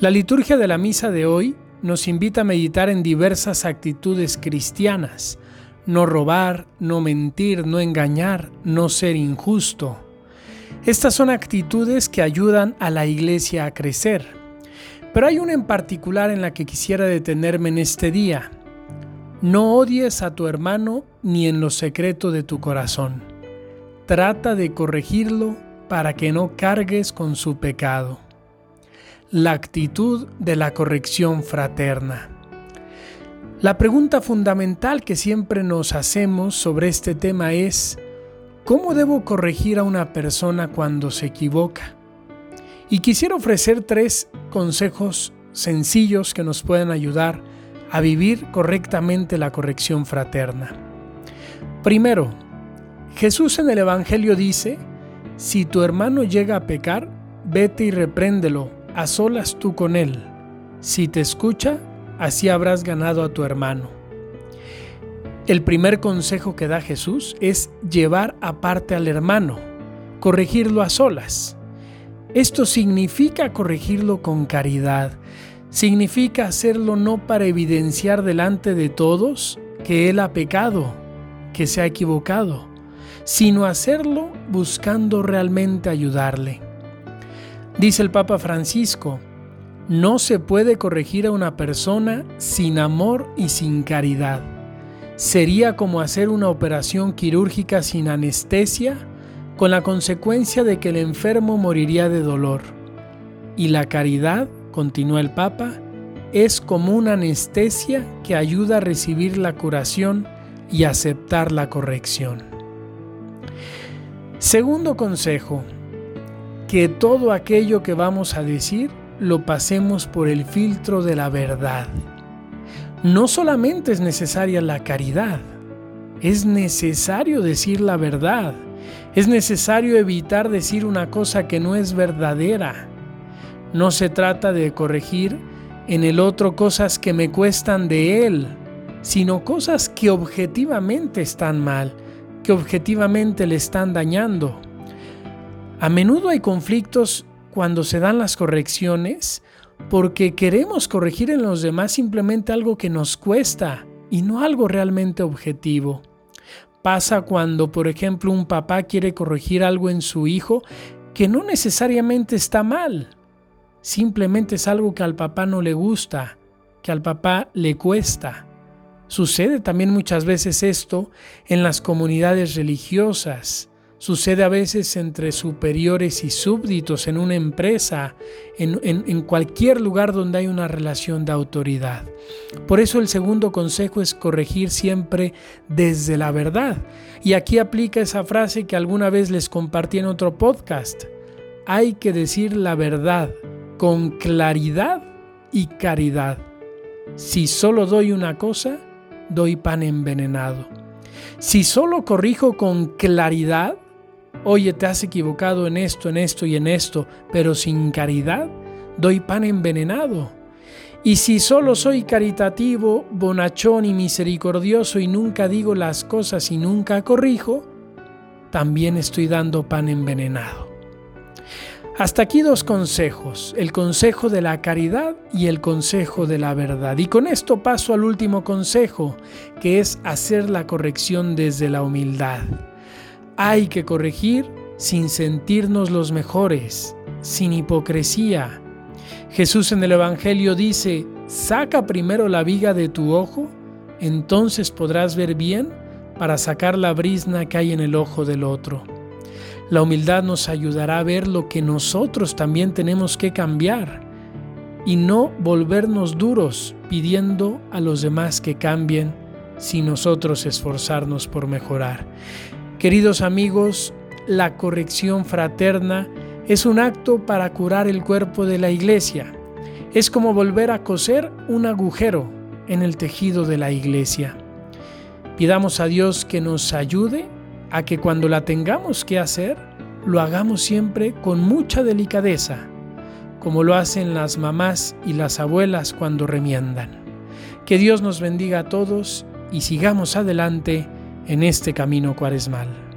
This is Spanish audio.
La liturgia de la misa de hoy nos invita a meditar en diversas actitudes cristianas. No robar, no mentir, no engañar, no ser injusto. Estas son actitudes que ayudan a la iglesia a crecer. Pero hay una en particular en la que quisiera detenerme en este día. No odies a tu hermano ni en lo secreto de tu corazón. Trata de corregirlo para que no cargues con su pecado la actitud de la corrección fraterna. La pregunta fundamental que siempre nos hacemos sobre este tema es, ¿cómo debo corregir a una persona cuando se equivoca? Y quisiera ofrecer tres consejos sencillos que nos pueden ayudar a vivir correctamente la corrección fraterna. Primero, Jesús en el Evangelio dice, si tu hermano llega a pecar, vete y repréndelo a solas tú con él. Si te escucha, así habrás ganado a tu hermano. El primer consejo que da Jesús es llevar aparte al hermano, corregirlo a solas. Esto significa corregirlo con caridad, significa hacerlo no para evidenciar delante de todos que él ha pecado, que se ha equivocado, sino hacerlo buscando realmente ayudarle. Dice el Papa Francisco, no se puede corregir a una persona sin amor y sin caridad. Sería como hacer una operación quirúrgica sin anestesia, con la consecuencia de que el enfermo moriría de dolor. Y la caridad, continúa el Papa, es como una anestesia que ayuda a recibir la curación y aceptar la corrección. Segundo consejo, que todo aquello que vamos a decir lo pasemos por el filtro de la verdad. No solamente es necesaria la caridad, es necesario decir la verdad, es necesario evitar decir una cosa que no es verdadera. No se trata de corregir en el otro cosas que me cuestan de él, sino cosas que objetivamente están mal, que objetivamente le están dañando. A menudo hay conflictos cuando se dan las correcciones porque queremos corregir en los demás simplemente algo que nos cuesta y no algo realmente objetivo. Pasa cuando, por ejemplo, un papá quiere corregir algo en su hijo que no necesariamente está mal, simplemente es algo que al papá no le gusta, que al papá le cuesta. Sucede también muchas veces esto en las comunidades religiosas. Sucede a veces entre superiores y súbditos en una empresa, en, cualquier lugar donde hay una relación de autoridad. Por eso el segundo consejo es corregir siempre desde la verdad. Y aquí aplica esa frase que alguna vez les compartí en otro podcast. Hay que decir la verdad con claridad y caridad. Si solo doy una cosa, doy pan envenenado. Si solo corrijo con claridad, Oye, te has equivocado en esto, en esto y en esto, pero sin caridad doy pan envenenado. Y si solo soy caritativo, bonachón y misericordioso y nunca digo las cosas y nunca corrijo, también estoy dando pan envenenado. Hasta aquí dos consejos, el consejo de la caridad y el consejo de la verdad. Y con esto paso al último consejo, que es hacer la corrección desde la humildad. Hay que corregir sin sentirnos los mejores, sin hipocresía. Jesús en el Evangelio dice, saca primero la viga de tu ojo, entonces podrás ver bien para sacar la brizna que hay en el ojo del otro. La humildad nos ayudará a ver lo que nosotros también tenemos que cambiar y no volvernos duros pidiendo a los demás que cambien sin nosotros esforzarnos por mejorar. Queridos amigos, la corrección fraterna es un acto para curar el cuerpo de la iglesia. Es como volver a coser un agujero en el tejido de la iglesia. Pidamos a Dios que nos ayude a que cuando la tengamos que hacer, lo hagamos siempre con mucha delicadeza, como lo hacen las mamás y las abuelas cuando remiendan. Que Dios nos bendiga a todos y sigamos adelante en este camino cuaresmal.